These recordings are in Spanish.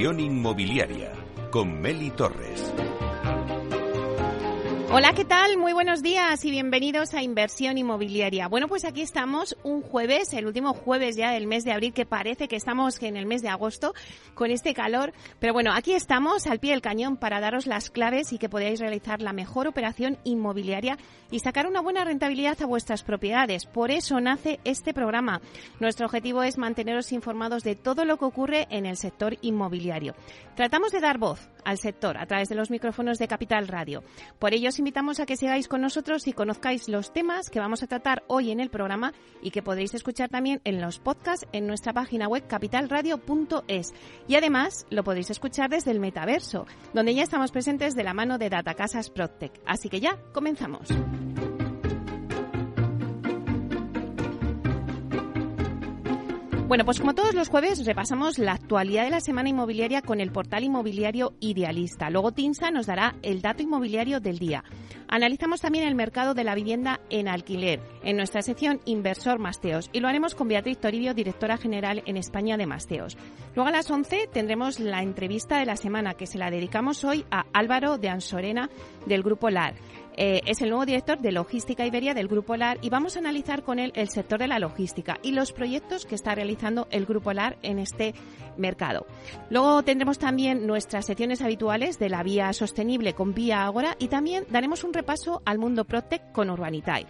Inmobiliaria con Meli Torres. Hola, ¿qué buenos días y bienvenidos a Inversión Inmobiliaria. Bueno, pues aquí estamos un jueves, el último jueves ya del mes de abril, que parece que estamos en el mes de agosto con este calor. Pero bueno, aquí estamos al pie del cañón para daros las claves y que podáis realizar la mejor operación inmobiliaria y sacar una buena rentabilidad a vuestras propiedades. Por eso nace este programa. Nuestro objetivo es manteneros informados de todo lo que ocurre en el sector inmobiliario. Tratamos de dar voz al sector a través de los micrófonos de Capital Radio. Por ello, os invitamos a que sigáis con nosotros y conozcáis los temas que vamos a tratar hoy en el programa y que podéis escuchar también en los podcasts en nuestra página web capitalradio.es. Y además lo podéis escuchar desde el metaverso, donde ya estamos presentes de la mano de Datacasas Protec. Así que ya comenzamos. Bueno, pues como todos los jueves repasamos la actualidad de la semana inmobiliaria con el portal inmobiliario Idealista. Luego Tinsa nos dará el dato inmobiliario del día. Analizamos también el mercado de la vivienda en alquiler en nuestra sección Inversor Masteos y lo haremos con Beatriz Toribio, directora general en España de Masteos. Luego a las 11 tendremos la entrevista de la semana que se la dedicamos hoy a Álvaro de Ansorena del Grupo LAR. Eh, es el nuevo director de Logística Iberia del Grupo LAR y vamos a analizar con él el sector de la logística y los proyectos que está realizando el Grupo LAR en este mercado. Luego tendremos también nuestras secciones habituales de la vía sostenible con Vía Agora y también daremos un repaso al mundo Protec con Urbanitae.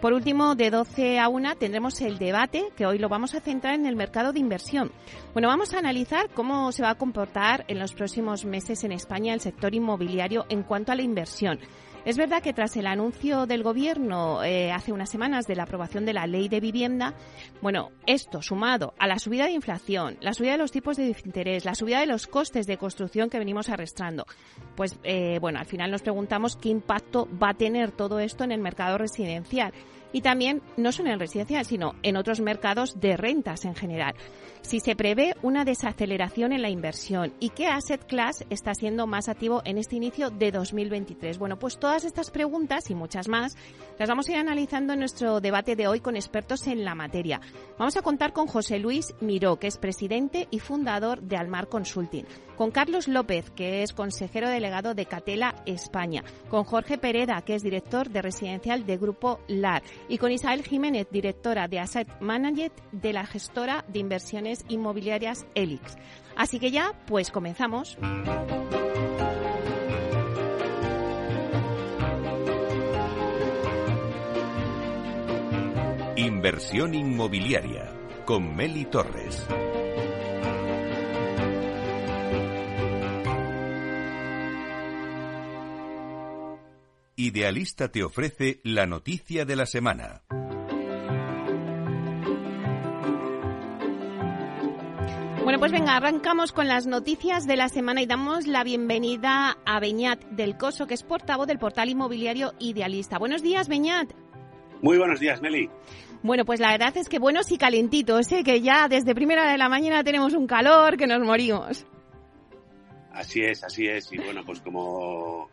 Por último, de 12 a 1 tendremos el debate que hoy lo vamos a centrar en el mercado de inversión. Bueno, vamos a analizar cómo se va a comportar en los próximos meses en España el sector inmobiliario en cuanto a la inversión. Es verdad que tras el anuncio del Gobierno eh, hace unas semanas de la aprobación de la ley de vivienda, bueno, esto sumado a la subida de inflación, la subida de los tipos de interés, la subida de los costes de construcción que venimos arrastrando, pues eh, bueno, al final nos preguntamos qué impacto va a tener todo esto en el mercado residencial y también no solo en residencial, sino en otros mercados de rentas en general. Si se prevé una desaceleración en la inversión y qué asset class está siendo más activo en este inicio de 2023. Bueno, pues todas estas preguntas y muchas más las vamos a ir analizando en nuestro debate de hoy con expertos en la materia. Vamos a contar con José Luis Miró, que es presidente y fundador de Almar Consulting, con Carlos López, que es consejero delegado de Catela España, con Jorge Pereda, que es director de residencial de Grupo LAR, y con Isabel Jiménez, directora de Asset Manager de la gestora de inversiones inmobiliarias Elix. Así que ya, pues comenzamos. Inversión inmobiliaria con Meli Torres. Idealista te ofrece la noticia de la semana. Bueno, pues venga, arrancamos con las noticias de la semana y damos la bienvenida a Beñat del Coso, que es portavoz del portal inmobiliario Idealista. Buenos días, Beñat. Muy buenos días, Meli. Bueno, pues la verdad es que buenos y calentitos, ¿eh? que ya desde primera de la mañana tenemos un calor que nos morimos. Así es, así es. Y bueno, pues como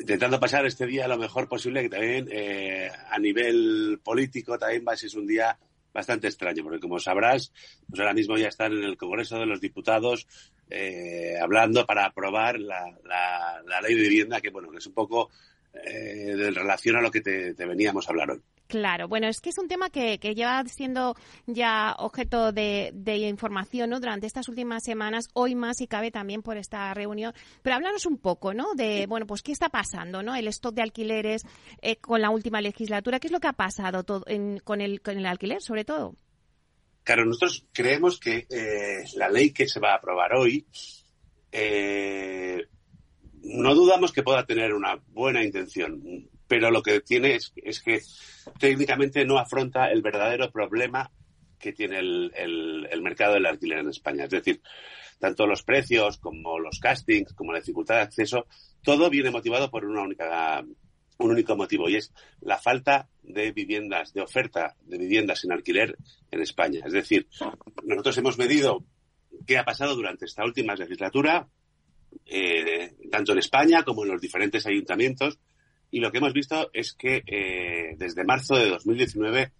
intentando pasar este día lo mejor posible, que también eh, a nivel político también va a ser un día bastante extraño, porque como sabrás, pues ahora mismo ya están en el Congreso de los Diputados eh, hablando para aprobar la, la, ley de vivienda, que bueno, que es un poco eh, en relación a lo que te, veníamos a hablar hoy. Claro, bueno, es que es un tema que, lleva siendo ya objeto de, información ¿no? durante estas últimas semanas, hoy más y cabe también por esta reunión. Pero háblanos un poco, ¿no? De, bueno, pues qué está pasando, ¿no? El stock de alquileres eh, con la última legislatura, ¿qué es lo que ha pasado todo con, el, con el alquiler, sobre todo? Claro, nosotros creemos que eh, la ley que se va a aprobar hoy eh, no dudamos que pueda tener una buena intención, pero lo que tiene es, que técnicamente no afronta el verdadero problema que tiene el, mercado del alquiler en España. Es decir, tanto los precios como los castings, como la dificultad de acceso, todo viene motivado por una única un único motivo y es la falta de viviendas, de oferta de viviendas en alquiler en España. Es decir, nosotros hemos medido qué ha pasado durante esta última legislatura eh, tanto en España como en los diferentes ayuntamientos. Y lo que hemos visto es que eh, desde marzo de 2019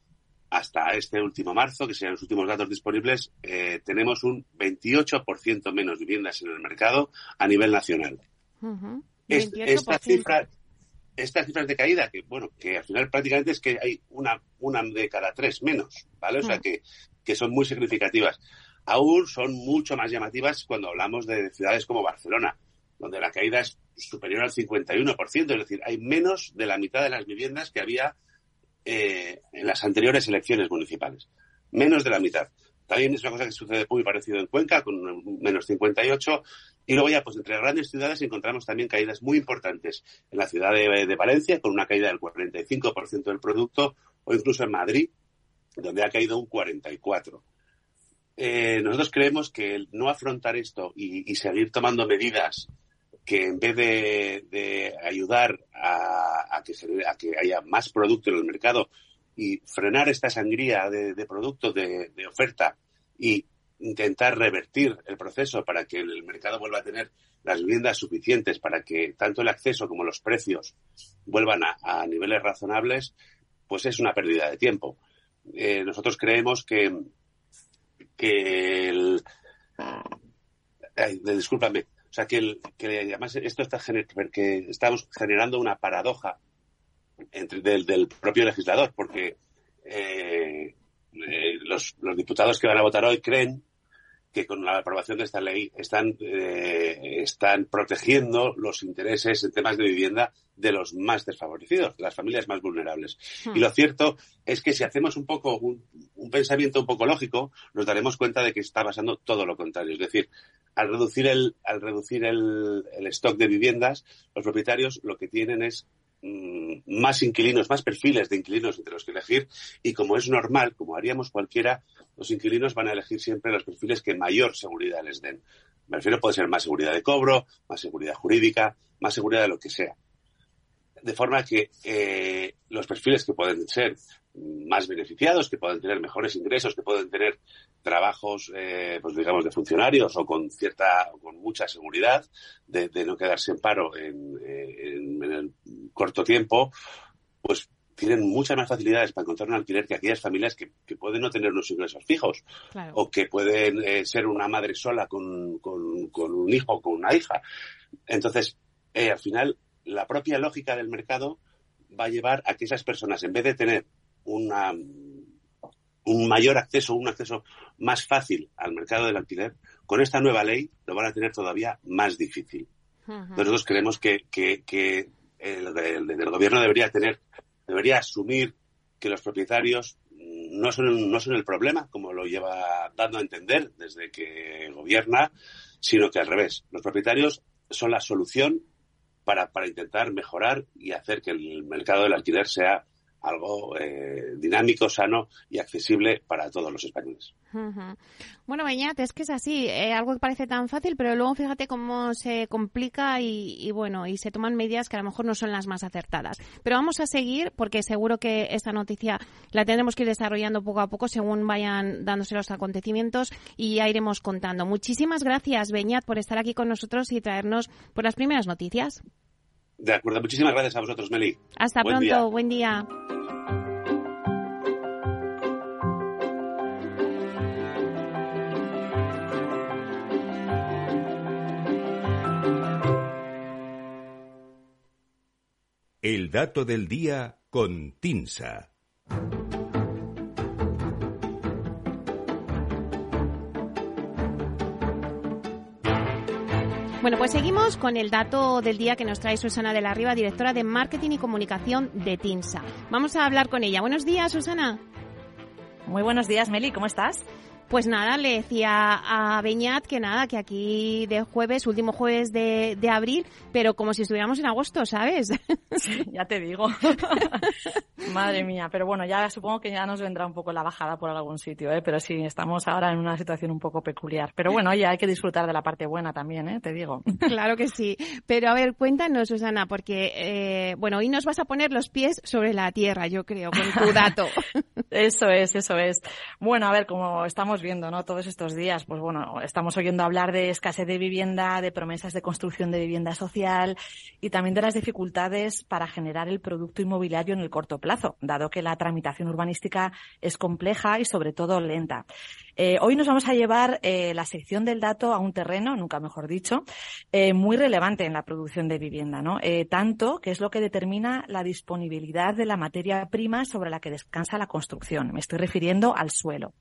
hasta este último marzo, que sean los últimos datos disponibles, eh, tenemos un 28% menos viviendas en el mercado a nivel nacional. esta cifra, estas cifras de caída, que bueno, que al final prácticamente es que hay una, una de cada tres menos, ¿vale? O sea que, que son muy significativas aún son mucho más llamativas cuando hablamos de ciudades como Barcelona, donde la caída es superior al 51%, es decir, hay menos de la mitad de las viviendas que había eh, en las anteriores elecciones municipales. Menos de la mitad. También es una cosa que sucede muy parecido en Cuenca, con menos 58. Y luego ya, pues entre grandes ciudades encontramos también caídas muy importantes. En la ciudad de, de Valencia, con una caída del 45% del producto, o incluso en Madrid, donde ha caído un 44%. Eh, nosotros creemos que no afrontar esto y, seguir tomando medidas que en vez de, ayudar a, que haya más producto en el mercado y frenar esta sangría de, productos de, oferta y intentar revertir el proceso para que el mercado vuelva a tener las viviendas suficientes para que tanto el acceso como los precios vuelvan a, niveles razonables, pues es una pérdida de tiempo. Eh, nosotros creemos que, que el... discúlpame. O sea, que, el, que además esto está que estamos generando una paradoja entre, del, del propio legislador, porque eh, eh, los diputados que van a votar hoy creen que con la aprobación de esta ley están, eh, están protegiendo los intereses en temas de vivienda de los más desfavorecidos, de las familias más vulnerables. Hmm. Y lo cierto es que si hacemos un poco un, pensamiento un poco lógico, nos daremos cuenta de que está pasando todo lo contrario. Es decir, al reducir el, al reducir el, el stock de viviendas, los propietarios lo que tienen es Mm, más inquilinos, más perfiles de inquilinos entre los que elegir y como es normal, como haríamos cualquiera, los inquilinos van a elegir siempre los perfiles que mayor seguridad les den. Me refiero, puede ser más seguridad de cobro, más seguridad jurídica, más seguridad de lo que sea. De forma que eh, los perfiles que pueden ser más beneficiados, que pueden tener mejores ingresos, que pueden tener trabajos, eh, pues digamos, de funcionarios o con cierta, con mucha seguridad, de, no quedarse en paro en, el corto tiempo, pues tienen muchas más facilidades para encontrar un alquiler que aquellas familias que, pueden no tener unos ingresos fijos o que pueden eh, ser una madre sola con, con, un hijo o con una hija. Entonces, eh, al final, la propia lógica del mercado va a llevar a que esas personas, en vez de tener una, un mayor acceso, un acceso más fácil al mercado del alquiler, con esta nueva ley lo van a tener todavía más difícil. Nosotros creemos que, que, el, gobierno debería tener, debería asumir que los propietarios no son, no son el problema, como lo lleva dando a entender desde que gobierna, sino que al revés. Los propietarios son la solución para, para intentar mejorar y hacer que el mercado del alquiler sea algo eh, dinámico, sano y accesible para todos los españoles. Bueno, Beñat, es que es así, eh, algo que parece tan fácil, pero luego fíjate cómo se complica y, bueno, y se toman medidas que a lo mejor no son las más acertadas. Pero vamos a seguir porque seguro que esta noticia la tendremos que ir desarrollando poco a poco según vayan dándose los acontecimientos y ya iremos contando. Muchísimas gracias, Beñat, por estar aquí con nosotros y traernos por las primeras noticias. De acuerdo, muchísimas gracias a vosotros, Meli. Hasta pronto, buen día. El dato del día con Tinsa. Bueno, pues seguimos con el dato del día que nos trae Susana de la Riva, directora de Marketing y Comunicación de TINSA. Vamos a hablar con ella. Buenos días, Susana. Muy buenos días, Meli. ¿Cómo estás? Pues nada, le decía a Beñat que nada, que aquí de jueves, último jueves de, de abril, pero como si estuviéramos en agosto, ¿sabes? ya te digo. Madre mía, pero bueno, ya supongo que ya nos vendrá un poco la bajada por algún sitio, ¿eh? pero sí, estamos ahora en una situación un poco peculiar. Pero bueno, ya hay que disfrutar de la parte buena también, ¿eh? te digo. claro que sí. Pero a ver, cuéntanos, Susana, porque, eh, bueno, hoy nos vas a poner los pies sobre la tierra, yo creo, con tu dato. Eso es, eso es. Bueno, a ver, como estamos viendo, ¿no? Todos estos días, pues bueno, estamos oyendo hablar de escasez de vivienda, de promesas de construcción de vivienda social y también de las dificultades para generar el producto inmobiliario en el corto plazo, dado que la tramitación urbanística es compleja y sobre todo lenta. Eh, hoy nos vamos a llevar eh, la sección del dato a un terreno, nunca mejor dicho, eh, muy relevante en la producción de vivienda, ¿no? tanto que es lo que determina la disponibilidad de la materia prima sobre la que descansa la construcción. Me estoy refiriendo al suelo.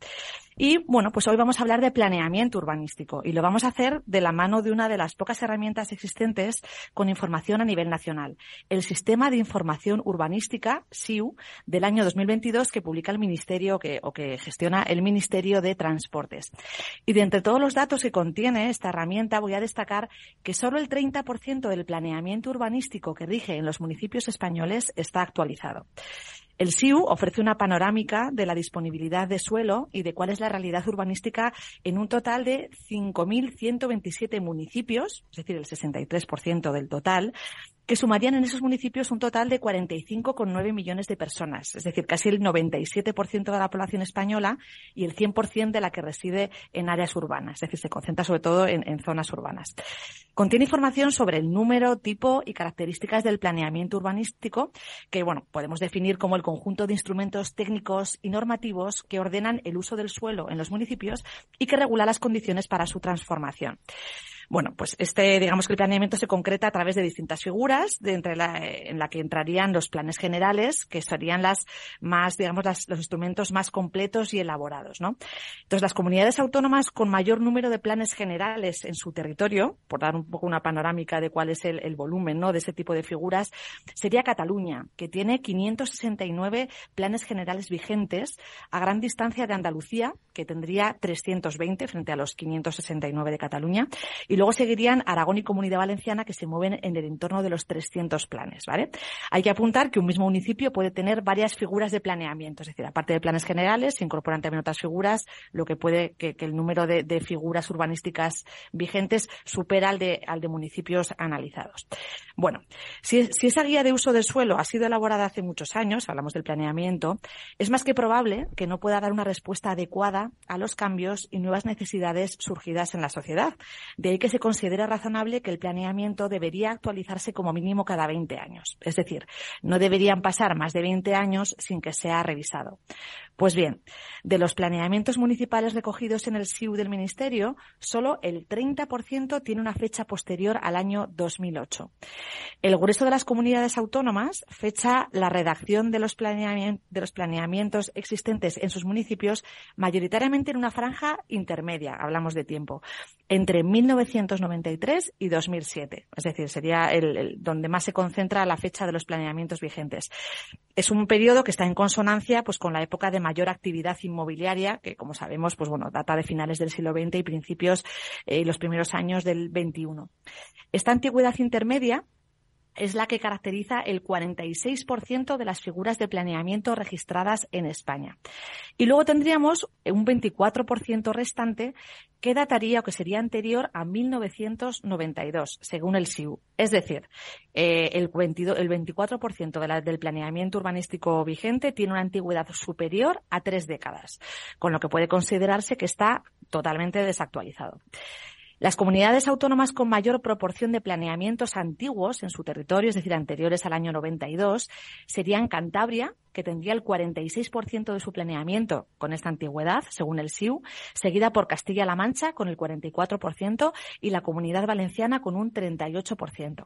Y bueno, pues hoy vamos a hablar de planeamiento urbanístico y lo vamos a hacer de la mano de una de las pocas herramientas existentes con información a nivel nacional, el Sistema de Información Urbanística, SIU, del año 2022 que publica el Ministerio que, o que gestiona el Ministerio de Transportes. Y de entre todos los datos que contiene esta herramienta voy a destacar que solo el 30% del planeamiento urbanístico que rige en los municipios españoles está actualizado. El SIU ofrece una panorámica de la disponibilidad de suelo y de cuál es la realidad urbanística en un total de 5.127 municipios, es decir, el 63% del total, que sumarían en esos municipios un total de 45,9 millones de personas, es decir, casi el 97% de la población española y el 100% de la que reside en áreas urbanas, es decir, se concentra sobre todo en, zonas urbanas. Contiene información sobre el número, tipo y características del planeamiento urbanístico, que bueno, podemos definir como el conjunto de instrumentos técnicos y normativos que ordenan el uso del suelo en los municipios y que regula las condiciones para su transformación. Bueno, pues este, digamos que el planeamiento se concreta a través de distintas figuras, de entre la, en la que entrarían los planes generales, que serían las más, digamos, las, los instrumentos más completos y elaborados, ¿no? Entonces, las comunidades autónomas con mayor número de planes generales en su territorio, por dar un poco una panorámica de cuál es el, el volumen, ¿no? De ese tipo de figuras, sería Cataluña, que tiene 569 planes generales vigentes a gran distancia de Andalucía, que tendría 320 frente a los 569 de Cataluña, y luego seguirían Aragón y Comunidad Valenciana que se mueven en el entorno de los 300 planes, ¿vale? Hay que apuntar que un mismo municipio puede tener varias figuras de planeamiento, es decir, aparte de planes generales, se incorporan también otras figuras, lo que puede que, el número de, de, figuras urbanísticas vigentes supera al de, al de municipios analizados. Bueno, si, si esa guía de uso del suelo ha sido elaborada hace muchos años, hablamos del planeamiento, es más que probable que no pueda dar una respuesta adecuada a los cambios y nuevas necesidades surgidas en la sociedad. De ahí que se considera razonable que el planeamiento debería actualizarse como mínimo cada 20 años. Es decir, no deberían pasar más de 20 años sin que sea revisado. Pues bien, de los planeamientos municipales recogidos en el SIU del Ministerio, solo el 30% tiene una fecha posterior al año 2008. El grueso de las comunidades autónomas fecha la redacción de los, planeamientos, de los planeamientos existentes en sus municipios mayoritariamente en una franja intermedia, hablamos de tiempo, entre 1993 y 2007. Es decir, sería el, donde más se concentra la fecha de los planeamientos vigentes. Es un periodo que está en consonancia pues, con la época de mayor actividad inmobiliaria, que como sabemos, pues bueno, data de finales del siglo XX y principios y eh, los primeros años del XXI. Esta antigüedad intermedia es la que caracteriza el 46% de las figuras de planeamiento registradas en España. Y luego tendríamos un 24% restante que dataría o que sería anterior a 1992, según el SIU. Es decir, eh, el, 24% del planeamiento urbanístico vigente tiene una antigüedad superior a tres décadas, con lo que puede considerarse que está totalmente desactualizado. Las comunidades autónomas con mayor proporción de planeamientos antiguos en su territorio, es decir, anteriores al año 92, serían Cantabria, que tendría el 46% de su planeamiento con esta antigüedad, según el SIU, seguida por Castilla-La Mancha con el 44% y la Comunidad Valenciana con un 38%.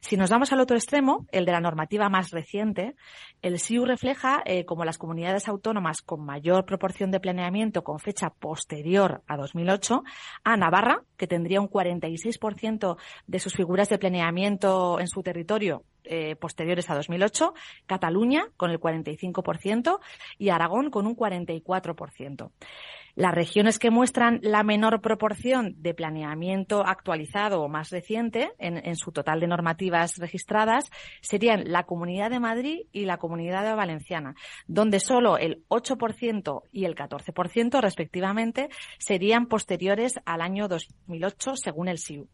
Si nos vamos al otro extremo, el de la normativa más reciente, el SIU refleja eh, como las comunidades autónomas con mayor proporción de planeamiento con fecha posterior a 2008 a Navarra, que tendría un 46% de sus figuras de planeamiento en su territorio eh, posteriores a 2008, Cataluña con el 45% y Aragón con un 44%. Las regiones que muestran la menor proporción de planeamiento actualizado o más reciente en, su total de normativas registradas serían la Comunidad de Madrid y la Comunidad Valenciana, donde solo el 8% y el 14% respectivamente serían posteriores al año 2008 según el SIU.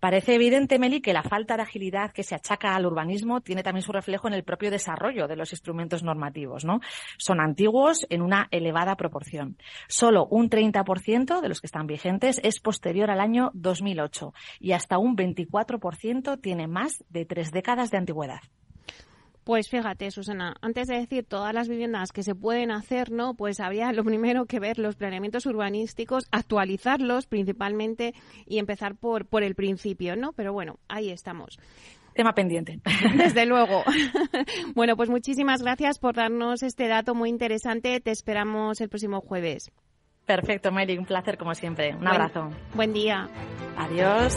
Parece evidente, Meli, que la falta de agilidad que se achaca al urbanismo tiene también su reflejo en el propio desarrollo de los instrumentos normativos, ¿no? Son antiguos en una elevada proporción. Solo un 30% de los que están vigentes es posterior al año 2008 y hasta un 24% tiene más de tres décadas de antigüedad. Pues fíjate, Susana, antes de decir todas las viviendas que se pueden hacer, ¿no? Pues había lo primero que ver los planeamientos urbanísticos, actualizarlos principalmente y empezar por, por el principio, ¿no? Pero bueno, ahí estamos. Tema pendiente. Desde luego. bueno, pues muchísimas gracias por darnos este dato muy interesante. Te esperamos el próximo jueves. Perfecto, Mary. Un placer como siempre. Un abrazo. Buen día. Adiós.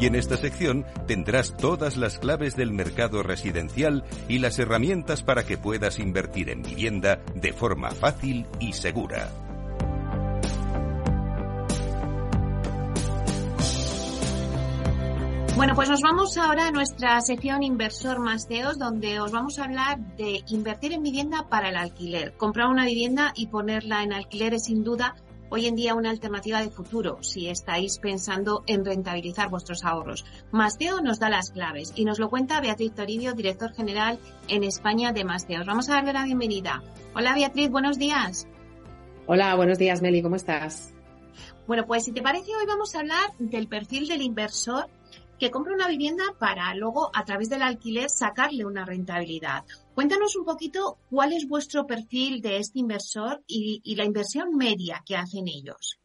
Y en esta sección tendrás todas las claves del mercado residencial y las herramientas para que puedas invertir en vivienda de forma fácil y segura. Bueno, pues nos vamos ahora a nuestra sección Inversor Masteos, donde os vamos a hablar de invertir en vivienda para el alquiler. Comprar una vivienda y ponerla en alquiler es sin duda hoy en día una alternativa de futuro si estáis pensando en rentabilizar vuestros ahorros. Masteo nos da las claves y nos lo cuenta Beatriz Toribio, director general en España de Masteos. Vamos a darle la bienvenida. Hola Beatriz, buenos días. Hola, buenos días Meli, ¿cómo estás? Bueno, pues si te parece hoy vamos a hablar del perfil del inversor que compra una vivienda para luego a través del alquiler sacarle una rentabilidad. Cuéntanos un poquito cuál es vuestro perfil de este inversor y, la inversión media que hacen ellos.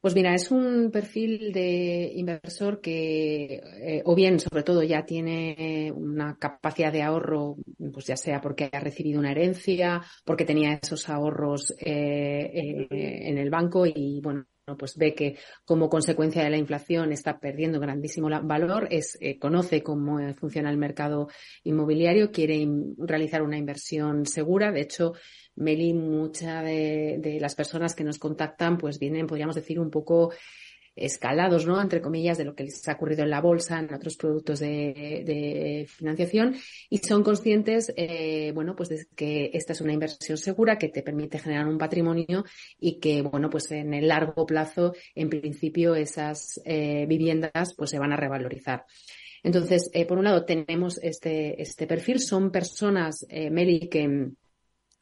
Pues mira, es un perfil de inversor que, eh, o bien, sobre todo, ya tiene una capacidad de ahorro, pues ya sea porque ha recibido una herencia, porque tenía esos ahorros eh, eh, en el banco y, bueno, pues ve que como consecuencia de la inflación está perdiendo grandísimo valor, es, eh, conoce cómo eh, funciona el mercado inmobiliario, quiere realizar una inversión segura. De hecho, Meli, muchas de, las personas que nos contactan, pues vienen, podríamos decir, un poco escalados, ¿no? Entre comillas, de lo que les ha ocurrido en la bolsa, en otros productos de, financiación, y son conscientes, eh, bueno, pues de que esta es una inversión segura que te permite generar un patrimonio y que, bueno, pues en el largo plazo, en principio, esas eh, viviendas pues se van a revalorizar. Entonces, eh, por un lado, tenemos este, este perfil. Son personas, eh, Meli, que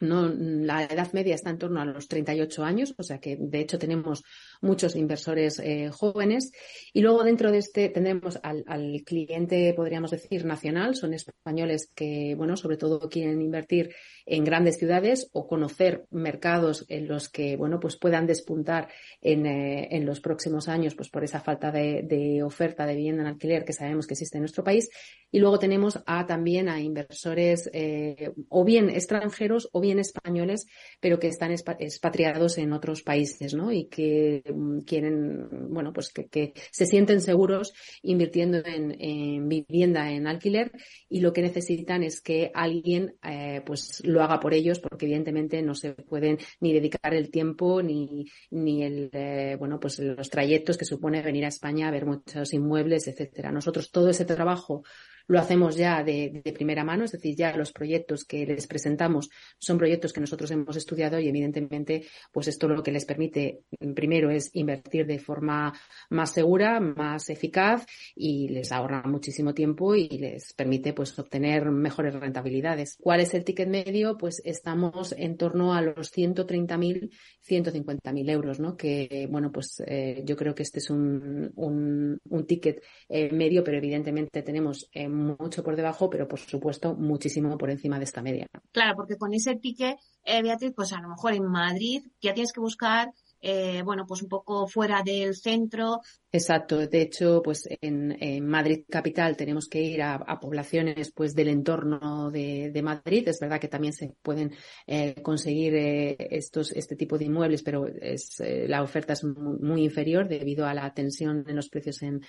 no, la edad media está en torno a los 38 años, o sea que de hecho tenemos muchos inversores eh, jóvenes. Y luego dentro de este tendremos al, al, cliente, podríamos decir, nacional. Son españoles que, bueno, sobre todo quieren invertir en grandes ciudades o conocer mercados en los que, bueno, pues puedan despuntar en, eh, en los próximos años, pues por esa falta de, oferta de vivienda en alquiler que sabemos que existe en nuestro país. Y luego tenemos a, también a inversores eh, o bien extranjeros o bien españoles, pero que están expatriados en otros países, ¿no? Y que mm, quieren, bueno, pues que, se sienten seguros invirtiendo en, en, vivienda en alquiler y lo que necesitan es que alguien, eh, pues lo haga por ellos porque evidentemente no se pueden ni dedicar el tiempo ni, ni el, eh, bueno, pues los trayectos que supone venir a España a ver muchos inmuebles, etcétera. Nosotros todo ese trabajo lo hacemos ya de, primera mano, es decir, ya los proyectos que les presentamos son proyectos que nosotros hemos estudiado y evidentemente, pues esto lo que les permite, primero, es invertir de forma más segura, más eficaz y les ahorra muchísimo tiempo y les permite, pues, obtener mejores rentabilidades. ¿Cuál es el ticket medio? Pues estamos en torno a los 130.000, 150.000 euros, ¿no? Que, bueno, pues eh, yo creo que este es un, un, un ticket eh, medio, pero evidentemente tenemos eh, mucho por debajo, pero por supuesto muchísimo por encima de esta media. Claro, porque con ese ticket, eh, Beatriz, pues a lo mejor en Madrid ya tienes que buscar eh, bueno, pues un poco fuera del centro. Exacto. De hecho, pues en, Madrid capital tenemos que ir a, poblaciones pues del entorno de, Madrid. Es verdad que también se pueden eh, conseguir eh, estos, este tipo de inmuebles, pero es, la oferta es muy, inferior debido a la tensión en los precios en,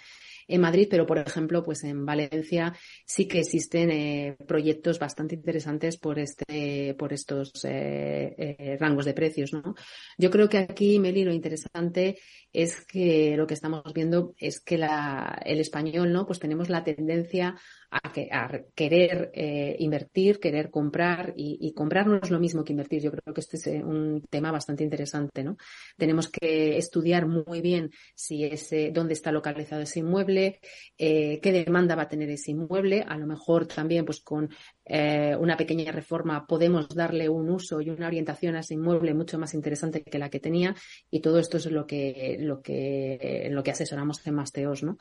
en Madrid, pero por ejemplo, pues en Valencia sí que existen eh, proyectos bastante interesantes por este, por estos eh, eh, rangos de precios, ¿no? Yo creo que aquí, Meli, lo interesante es que lo que estamos viendo es que la, el español, ¿no? Pues tenemos la tendencia a, que, a querer eh, invertir, querer comprar y, comprar no es lo mismo que invertir. Yo creo que este es eh, un tema bastante interesante, ¿no? Tenemos que estudiar muy bien si ese, dónde está localizado ese inmueble, eh, qué demanda va a tener ese inmueble. A lo mejor también, pues con una pequeña reforma podemos darle un uso y una orientación a ese inmueble mucho más interesante que la que tenía y todo esto es lo que lo que lo que asesoramos en Masteos, ¿no?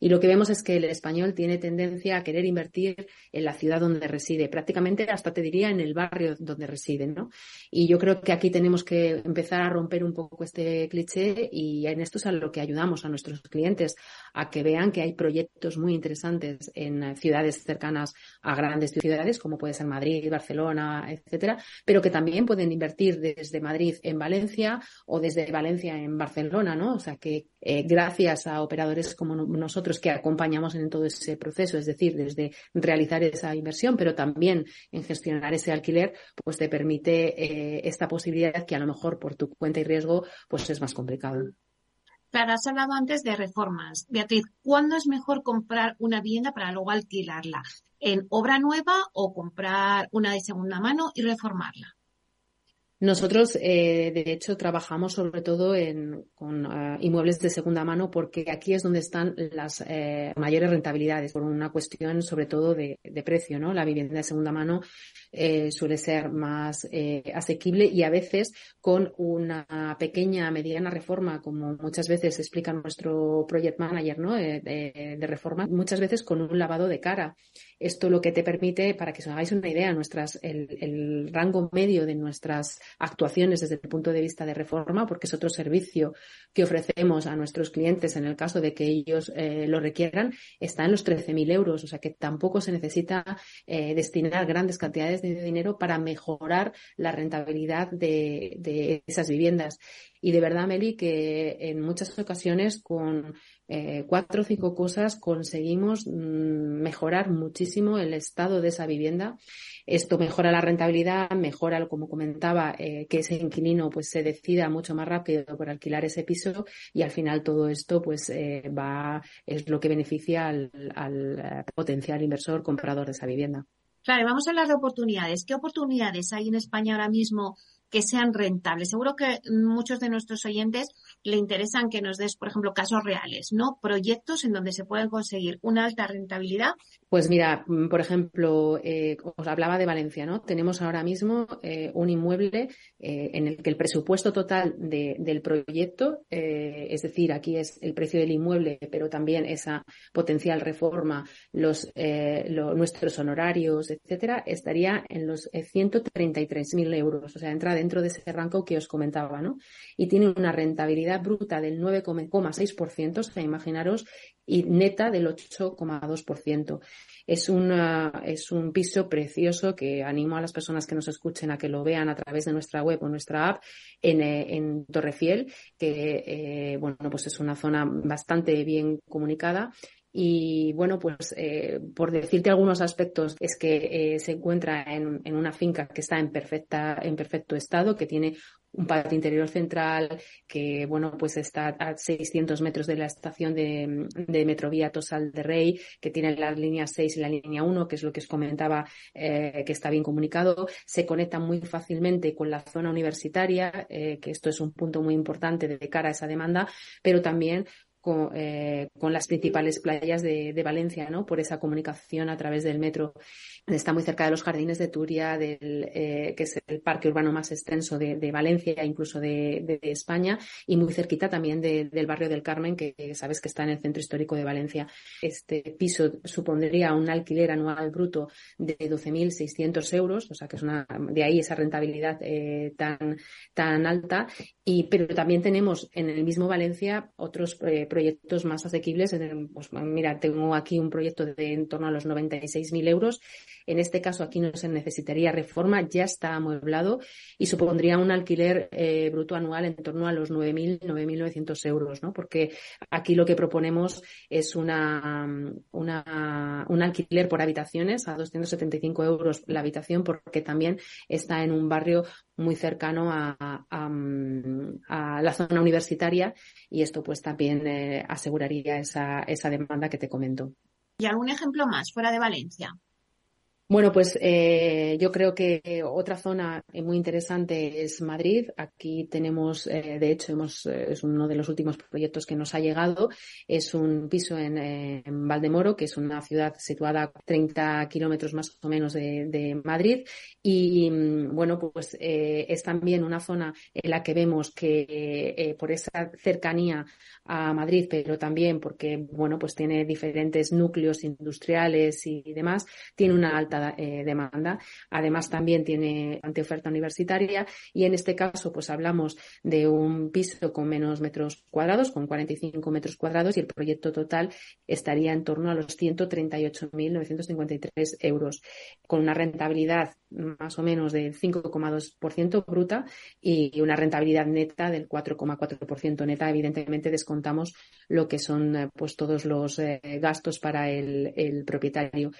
Y lo que vemos es que el español tiene tendencia a querer invertir en la ciudad donde reside, prácticamente hasta te diría en el barrio donde reside, ¿no? Y yo creo que aquí tenemos que empezar a romper un poco este cliché y en esto es a lo que ayudamos a nuestros clientes a que vean que hay proyectos muy interesantes en ciudades cercanas a grandes ciudades, como puede ser Madrid, Barcelona, etcétera, pero que también pueden invertir desde Madrid en Valencia o desde Valencia en Barcelona, ¿no? O sea que eh, gracias a operadores como nosotros que acompañamos en todo ese proceso, es decir, desde realizar esa inversión, pero también en gestionar ese alquiler, pues te permite eh, esta posibilidad que a lo mejor por tu cuenta y riesgo, pues es más complicado. Claro, has hablado antes de reformas. Beatriz, ¿cuándo es mejor comprar una vivienda para luego alquilarla? ¿En obra nueva o comprar una de segunda mano y reformarla? Nosotros, eh, de hecho, trabajamos sobre todo en, con uh, inmuebles de segunda mano porque aquí es donde están las eh, mayores rentabilidades por una cuestión sobre todo de, de, precio, ¿no? La vivienda de segunda mano eh, suele ser más eh, asequible y a veces con una pequeña, mediana reforma, como muchas veces explica nuestro project manager, ¿no? Eh, de, de reforma, muchas veces con un lavado de cara. Esto lo que te permite, para que os hagáis una idea, nuestras, el, el rango medio de nuestras actuaciones desde el punto de vista de reforma, porque es otro servicio que ofrecemos a nuestros clientes en el caso de que ellos eh, lo requieran, está en los 13.000 euros. O sea que tampoco se necesita eh, destinar grandes cantidades de dinero para mejorar la rentabilidad de, de esas viviendas. Y de verdad, Meli, que en muchas ocasiones con, eh, cuatro o cinco cosas conseguimos mm, mejorar muchísimo el estado de esa vivienda. Esto mejora la rentabilidad, mejora, como comentaba, eh, que ese inquilino pues se decida mucho más rápido por alquilar ese piso y al final todo esto pues eh, va es lo que beneficia al, al potencial inversor comprador de esa vivienda. Claro, vamos a hablar de oportunidades. ¿Qué oportunidades hay en España ahora mismo que sean rentables? Seguro que muchos de nuestros oyentes le interesan que nos des, por ejemplo, casos reales, ¿no? Proyectos en donde se pueden conseguir una alta rentabilidad. Pues mira, mm, por ejemplo, eh, os hablaba de Valencia, ¿no? Tenemos ahora mismo eh, un inmueble eh, en el que el presupuesto total del proyecto, es decir, aquí es el precio del inmueble, pero también esa potencial reforma, los nuestros honorarios, etcétera, estaría en los 133.000 euros. O sea, entra dentro de ese rango que os comentaba, ¿no? Y tiene una rentabilidad bruta del 9,6%, o sea, imaginaros, y neta del 8,2%. Es, es un piso precioso que animo a las personas que nos escuchen a que lo vean a través de nuestra web o nuestra app en, eh, en Torrefiel, que eh, bueno, pues es una zona bastante bien comunicada y bueno, pues eh, por decirte algunos aspectos, es que eh, se encuentra en, en, una finca que está en perfecta, en perfecto estado, que tiene un patio interior central, que bueno, pues está a 600 metros de la estación de, de Metrovía Tosal de Rey, que tiene la línea 6 y la línea 1, que es lo que os comentaba, eh, que está bien comunicado. Se conecta muy fácilmente con la zona universitaria, eh, que esto es un punto muy importante de cara a esa demanda, pero también con, eh, con las principales playas de, Valencia, ¿no? Por esa comunicación a través del metro. Está muy cerca de los jardines de Turia, eh, que es el parque urbano más extenso de, de Valencia, incluso de, España, y muy cerquita también del barrio del Carmen, que sabes que está en el centro histórico de Valencia. Este piso supondría un alquiler anual bruto de 12.600 euros, o sea que es una, de ahí esa rentabilidad eh, tan, tan alta. Y, pero también tenemos en el mismo Valencia otros eh, proyectos más asequibles. Pues, mira, tengo aquí un proyecto de en torno a los 96.000 euros. En este caso, aquí no se necesitaría reforma, ya está amueblado y supondría un alquiler eh, bruto anual en torno a los 9.000, 9.900 euros, ¿no? Porque aquí lo que proponemos es una, un alquiler por habitaciones a 275 euros la habitación, porque también está en un barrio muy cercano a, a, a la zona universitaria y esto pues también eh, aseguraría esa, esa demanda que te comento. ¿Y algún ejemplo más fuera de Valencia? Bueno, pues eh, yo creo que otra zona muy interesante es Madrid. Aquí tenemos, eh, de hecho, hemos, eh, es uno de los últimos proyectos que nos ha llegado. Es un piso en, en Valdemoro, que es una ciudad situada a 30 kilómetros más o menos de, Madrid. Y mm, bueno, pues es también una zona en la que vemos que por esa cercanía a Madrid, pero también porque, bueno, pues tiene diferentes núcleos industriales y demás, tiene una alta eh, demanda. Además, también tiene oferta universitaria y en este caso, pues hablamos de un piso con menos metros cuadrados, con 45 metros cuadrados y el proyecto total estaría en torno a los 138.953 euros, con una rentabilidad más o menos del 5,2% bruta y una rentabilidad neta del 4,4% neta. Evidentemente descontamos lo que son eh, pues todos los eh, gastos para el propietario.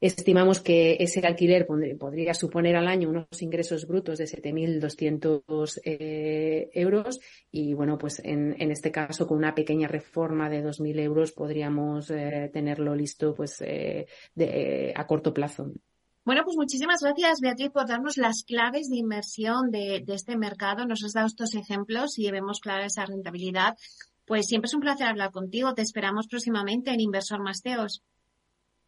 Estimamos que ese alquiler podría suponer al año unos ingresos brutos de 7.200 eh, euros y, bueno, pues en, en, este caso, con una pequeña reforma de 2.000 euros podríamos eh, tenerlo listo pues eh, de, a corto plazo. Bueno, pues muchísimas gracias, Beatriz, por darnos las claves de inversión de, este mercado. Nos has dado estos ejemplos y vemos clara esa rentabilidad. Pues siempre es un placer hablar contigo. Te esperamos próximamente en Inversor Masteos.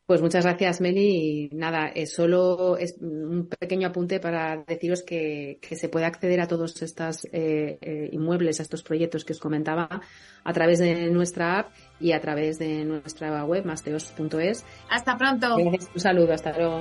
Pues muchas gracias, Meli. Y nada, es solo es un pequeño apunte para deciros que, que se puede acceder a todos estos eh, eh, inmuebles, a estos proyectos que os comentaba, a través de nuestra app y a través de nuestra web, masteos.es. Hasta pronto. Un saludo, hasta luego.